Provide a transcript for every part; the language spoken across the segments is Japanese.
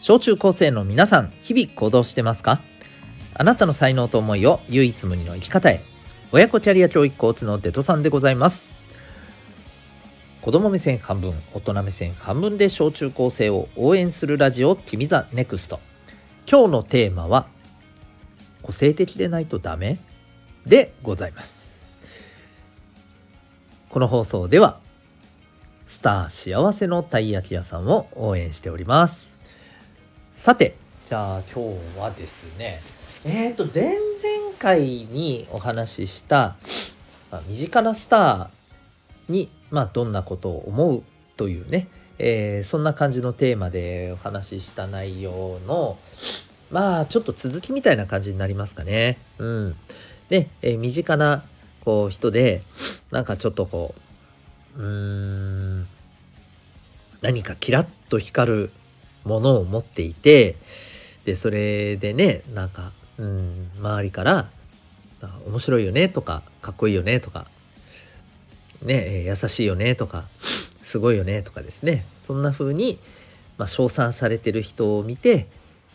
小中高生の皆さん日々行動してますか？あなたの才能と思いを唯一無二の生き方へ。親子キャリア教育コーチのデトさんでございます。子供目線半分大人目線半分で小中高生を応援するラジオ君 the NEXT。今日のテーマは個性的でないとダメ？でございます。この放送ではスター幸せのたい焼き屋さんを応援しております。さてじゃあ今日はですねえっ、ー、と前々回にお話しした、まあ、身近なスターに、まあ、どんなことを思うというね、えー、そんな感じのテーマでお話しした内容のまあちょっと続きみたいな感じになりますかね。うん。で、えー、身近なこう人でなんかちょっとこううーん何かキラッと光るものを持っていてでそれでねなんか、うん、周りから「面白いよね」とか「かっこいいよね」とか「ね優しいよね」とか「すごいよね」とかですね。そんな風にまあ、称賛されてる人を見て、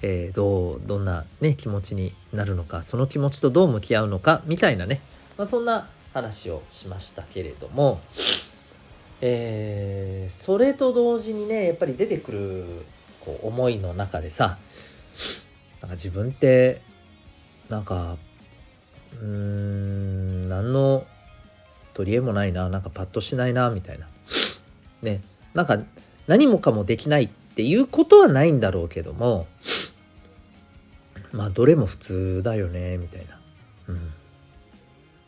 えー、どうどんな、ね、気持ちになるのかその気持ちとどう向き合うのかみたいなね、まあ、そんな話をしましたけれども、えー、それと同時にねやっぱり出てくるこう思いの中でさなんか自分ってなんかうーん何の取り柄もないななんかパッとしないなみたいな。ねなんか何もかもできないっていうことはないんだろうけどもまあどれも普通だよねみたいな、うん。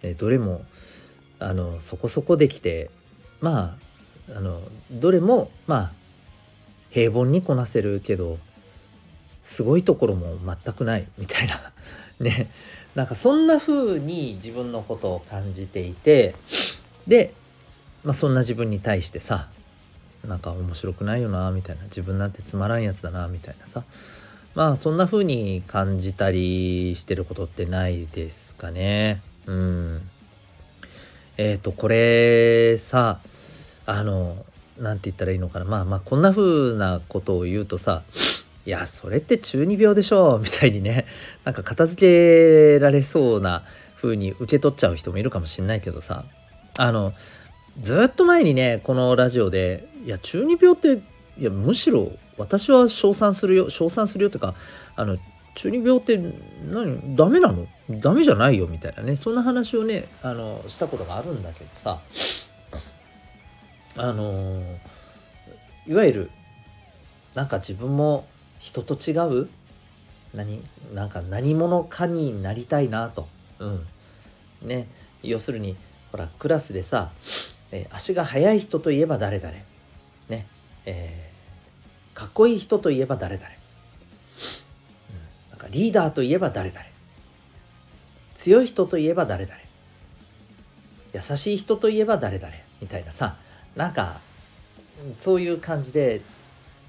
えどれもあのそこそこできてまああのどれもまあ平凡にこなせるけどすごいところも全くないみたいな。ね。なんかそんな風に自分のことを感じていてで、まあ、そんな自分に対してさなんか面白くないよなみたいな。自分なんてつまらんやつだなみたいなさ。まあそんな風に感じたりしてることってないですかね。うん。えっ、ー、とこれさあの何て言ったらいいのかな。まあまあこんな風なことを言うとさいやそれって中二病でしょみたいにね なんか片付けられそうな風に受け取っちゃう人もいるかもしんないけどさ。あのずっと前にねこのラジオでいや中二病っていやむしろ私は称賛するよ称賛するよとかあの中二病って何ダメなの？ダメじゃないよみたいなねそんな話をねあのしたことがあるんだけどさ。あのいわゆるなんか自分も人と違う何なんか何者かになりたいなと。うん。ね、要するにほらクラスでさ、えー、足が速い人といえば誰々、ね。えー、かっこいい人といえば誰々、うん、なんかリーダーといえば誰々強い人といえば誰々優しい人といえば誰々みたいなさ。なんかそういう感じで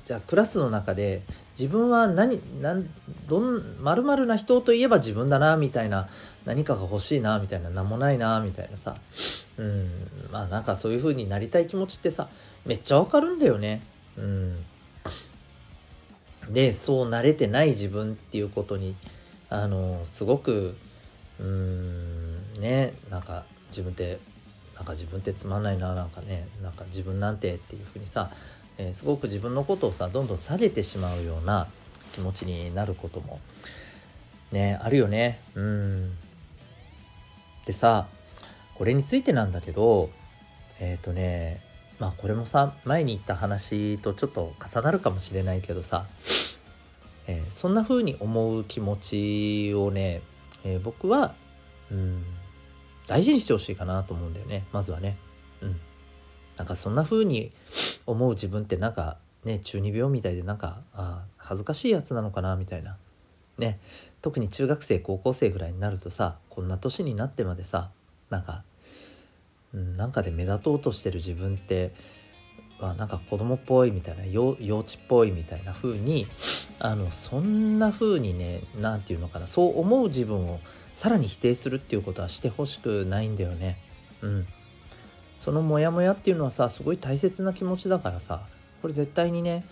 じゃあクラスの中で自分は何何どん丸々な人といえば自分だなみたいな何かが欲しいなみたいな何もないなみたいなさ。うんまあなんかそういう風になりたい気持ちってさめっちゃわかるんだよね。うん。でそうなれてない自分っていうことにあのすごくうんねなんか自分ってなんか自分ってつまんないななんかねなんか自分なんてっていうふうにさ、えー、すごく自分のことをさどんどん下げてしまうような気持ちになることもねあるよね。うん。でさこれについてなんだけどえっ、ー、とねまあこれもさ前に言った話とちょっと重なるかもしれないけどさ、えー、そんな風に思う気持ちをね、えー、僕はうん大事にしてほしいかなと思うんだよね。まずはね。うん。なんかそんな風に思う自分ってなんかね中二病みたいでなんかあ恥ずかしいやつなのかなみたいな。ね。特に中学生高校生ぐらいになるとさこんな年になってまでさなんか、うん、なんかで目立とうとしてる自分ってあなんか子供っぽいみたいな幼稚っぽいみたいな風にあのそんな風にね何て言うのかなそう思う自分をさらに否定するっていうことはしてほしくないんだよね。うん。そのモヤモヤっていうのはさすごい大切な気持ちだからさこれ絶対にね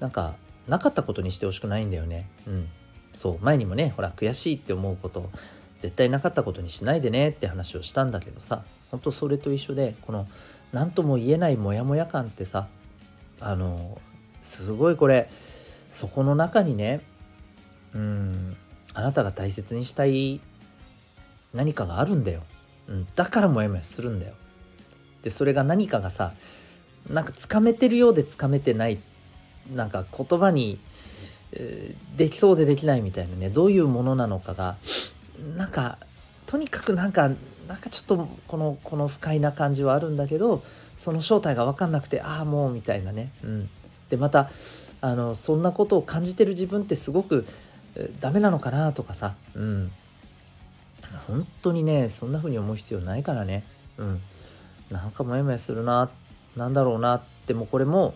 なんかなかったことにしてほしくないんだよねうんそう前にもねほら悔しいって思うこと絶対なかったことにしないでねって話をしたんだけどさほんとそれと一緒でこの何とも言えないモヤモヤ感ってさあのすごいこれそこの中にねうんあなたが大切にしたい何かがあるんだよ、うん、だからモヤモヤするんだよ。でそれが何かがさなんかつかめてるようでつかめてないなんか言葉に、えー、できそうでできないみたいなねどういうものなのかがなんかとにかくなんかなんかちょっとこのこの不快な感じはあるんだけどその正体が分かんなくてああもうみたいなね、うん、でまたあのそんなことを感じてる自分ってすごくダメなのかなとかさ、うん、本当にねそんな風に思う必要ないからね、うん、なんかモヤモヤするななんだろうなってもこれも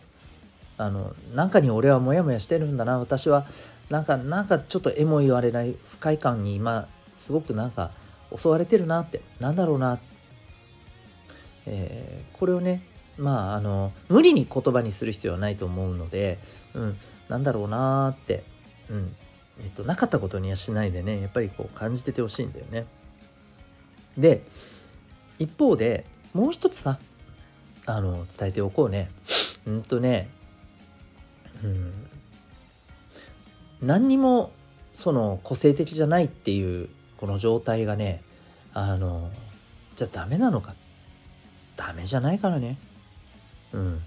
あのなんかに俺はモヤモヤしてるんだな。私はなんかなんかちょっとえも言われない不快感に今すごくなんか襲われてるなってなんだろうな、えー、これをねまああの無理に言葉にする必要はないと思うので、うん、なんだろうなって、うんえっと、なかったことにはしないでねやっぱりこう感じててほしいんだよね。で一方でもう一つさあの伝えておこうねうんとねうん何にもその個性的じゃないっていうこの状態がねあのじゃあダメなのか？ダメじゃないからね。うん。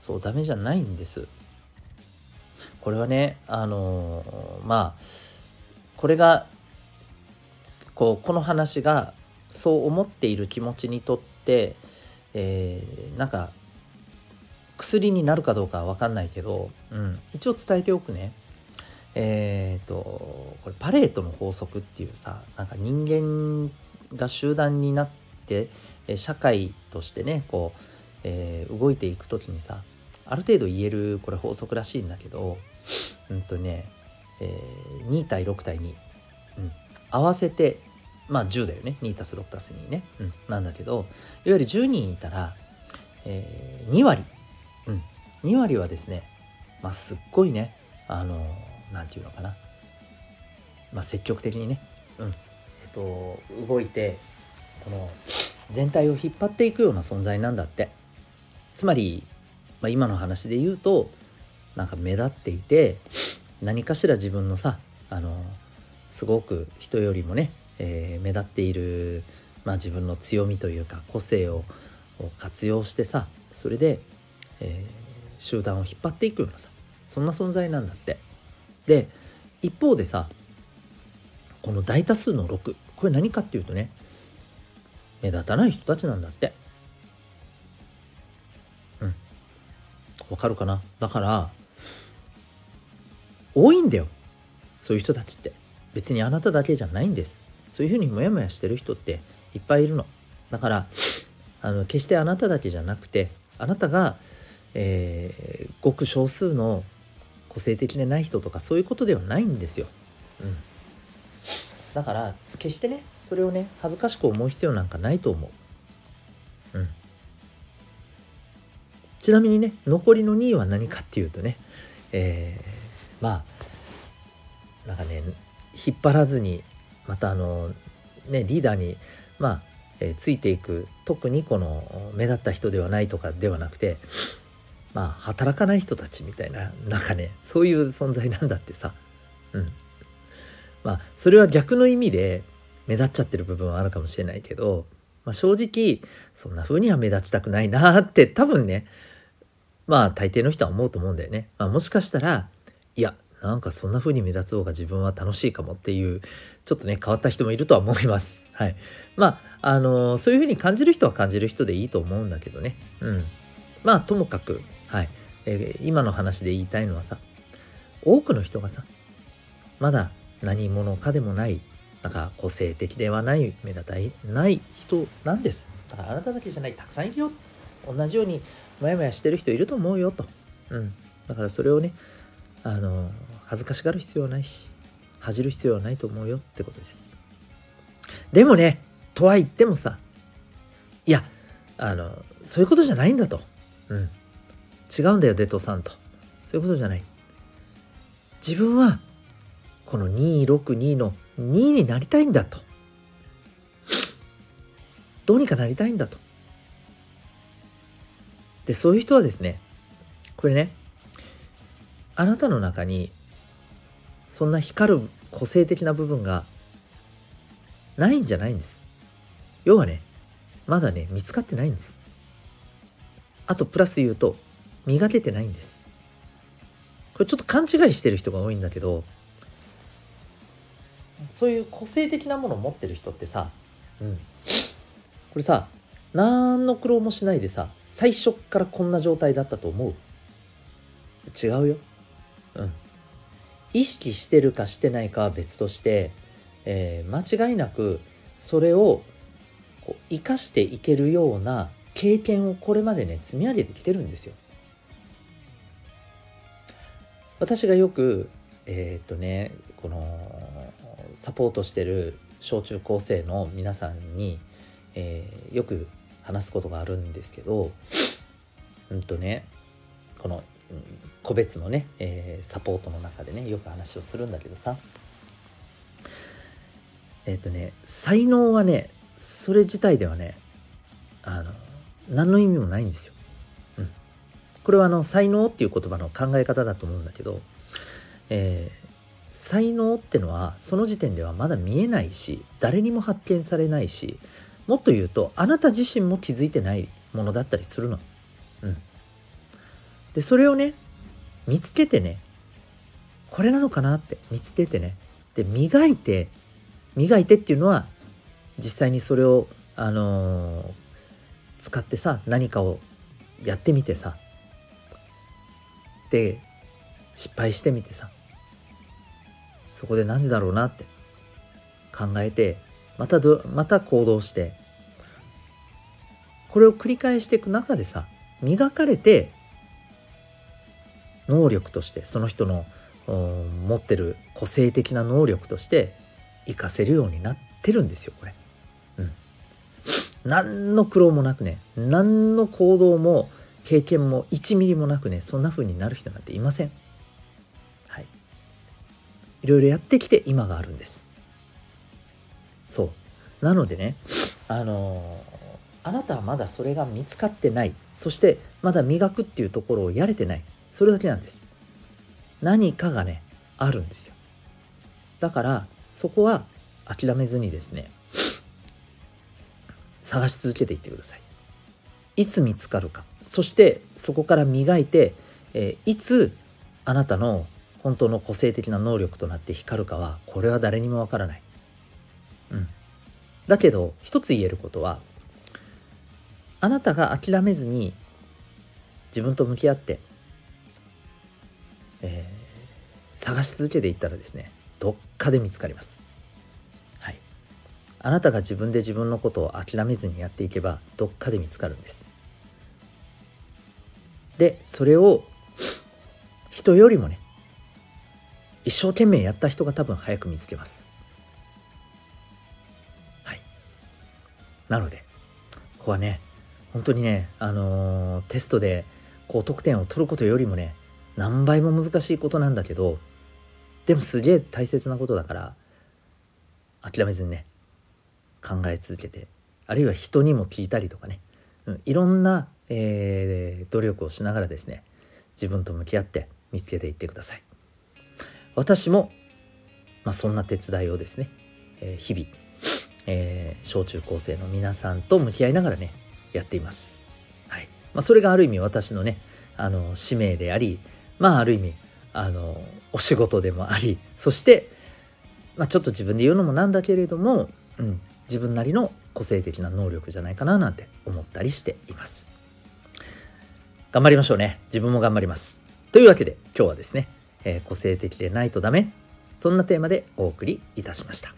そうダメじゃないんです。これはねあのまあこれがこうこの話がそう思っている気持ちにとって、えー、なんか薬になるかどうかは分かんないけど、うん、一応伝えておくね。えっ、ー、とこれパレートの法則っていうさなんか人間が集団になって社会としてねこう、えー、動いていく時にさある程度言えるこれ法則らしいんだけどうんとね、えー、2対6対2、うん、合わせてまあ10だよね。2たす6たす2ね、うん、なんだけどいわゆる10人いたら、えー、2割、うん、2割はですねまあすっごいねあの何て言うのかな。まあ積極的にね、うん。えっと、動いてこの全体を引っ張っていくような存在なんだって。つまり、まあ、今の話で言うとなんか目立っていて何かしら自分のさあのすごく人よりもね、えー、目立っている、まあ、自分の強みというか個性を活用してさそれで、えー、集団を引っ張っていくようなさそんな存在なんだって。で一方でさこの大多数の6これ何かっていうとね目立たない人たちなんだって。うん。わかるかな？だから多いんだよ。そういう人たちって。別にあなただけじゃないんです。そういうふうにモヤモヤしてる人っていっぱいいるの。だからあの決してあなただけじゃなくてあなたが、えー、ごく少数の個性的でない人とかそういうことではないんですよ。うん、だから決してねそれをね恥ずかしく思う必要なんかないと思う。うん、ちなみにね残りの2位は何かっていうとね、えー、まあなんかね引っ張らずにまたあのねリーダーにまあ、え、ついていく特にこの目立った人ではないとかではなくてまあ働かない人たちみたいななんかねそういう存在なんだってさ。うん。まあそれは逆の意味で目立っちゃってる部分はあるかもしれないけど、まあ、正直そんな風には目立ちたくないなって多分ねまあ大抵の人は思うと思うんだよね、まあ、もしかしたらいやなんかそんな風に目立つ方が自分は楽しいかもっていうちょっとね変わった人もいるとは思います。はい。まああのー、そういう風に感じる人は感じる人でいいと思うんだけどね。うん。まあともかくはい、えー、今の話で言いたいのはさ多くの人がさまだ何者かでもないなんか個性的ではない目立たない人なんです。だからあなただけじゃないたくさんいるよ。同じようにモヤモヤしてる人いると思うよと。うん。だからそれをねあの恥ずかしがる必要はないし恥じる必要はないと思うよってことです。でもねとは言ってもさいやあのそういうことじゃないんだと。うん。違うんだよデトさんと。そういうことじゃない。自分はこの262の2になりたいんだと。どうにかなりたいんだと。でそういう人はですねこれねあなたの中にそんな光る個性的な部分がないんじゃないんです。要はねまだね見つかってないんです。あとプラス言うと磨けてないんですこれちょっと勘違いしてる人が多いんだけどそういう個性的なものを持ってる人ってさ、うん、これさ何の苦労もしないでさ最初からこんな状態だったと思う違うよ。うん。意識してるかしてないかは別として、えー、間違いなくそれをこう生かしていけるような経験をこれまでね積み上げてきてるんですよ。私がよくえー、っとねこのサポートしてる小中高生の皆さんに、えー、よく話すことがあるんですけどうんとねこの個別のね、えー、サポートの中でねよく話をするんだけどさえっ、ー、とね才能はねそれ自体ではねあの何の意味もないんですよ。うん、これはあの才能っていう言葉の考え方だと思うんだけど、えー、才能ってのはその時点ではまだ見えないし誰にも発見されないしもっと言うとあなた自身も気づいてないものだったりするの。うん。でそれをね見つけてねこれなのかなって見つけてねで磨いて磨いてっていうのは実際にそれをあのー、使ってさ何かをやってみてさ。で失敗してみてさ。そこで何でだろうなって。考えてまたどまた行動して。これを繰り返していく中でさ磨かれて能力としてその人の持ってる個性的な能力として活かせるようになってるんですよこれ。何の苦労もなくね何の行動も経験も1ミリもなくねそんな風になる人なんていません。はい。いろいろやってきて今があるんです。そう。なのでねあのーあなたはまだそれが見つかってないそしてまだ磨くっていうところをやれてないそれだけなんです何かがねあるんですよだからそこは諦めずにですね探し続けていってください。いつ見つかるか。そしてそこから磨いて、えー、いつあなたの本当の個性的な能力となって光るかはこれは誰にもわからない。うん。だけど一つ言えることはあなたが諦めずに自分と向き合ってえー、探し続けていったらですねどっかで見つかります。あなたが自分で自分のことを諦めずにやっていけばどっかで見つかるんです。でそれを人よりもね一生懸命やった人が多分早く見つけます。はい。なのでここはね本当にねあのー、テストで高得点を取ることよりもね何倍も難しいことなんだけどでもすげえ大切なことだから諦めずにね考え続けてあるいは人にも聞いたりとかね、うん、いろんな、えー、努力をしながらですね自分と向き合って見つけていってください。私も、まあ、そんな手伝いをですね、えー、日々、えー、小中高生の皆さんと向き合いながらねやっています、はい。まあ、それがある意味私のねあの使命でありまあある意味あのお仕事でもありそして、まあ、ちょっと自分で言うのもなんだけれども、うん、自分なりの個性的な能力じゃないかななんて思ったりしています。頑張りましょうね。自分も頑張ります。というわけで今日はですね、えー、個性的でないとダメそんなテーマでお送りいたしました。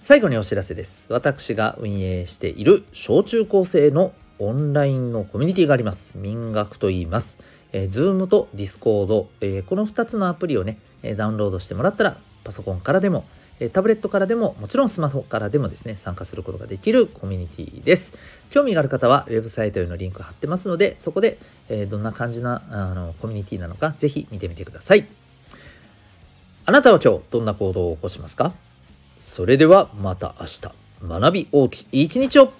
最後にお知らせです。私が運営している小中高生のオンラインのコミュニティがあります。民学と言います。えー、Zoom と Discord、えー、この2つのアプリをね、えダウンロードしてもらったら、パソコンからでも、タブレットからでももちろんスマホからでもですね参加することができるコミュニティです。興味がある方はウェブサイトへのリンク貼ってますのでそこで、えどんな感じなあのコミュニティなのかぜひ見てみてください。あなたは今日どんな行動を起こしますか？それではまた明日。学び大きい一日を。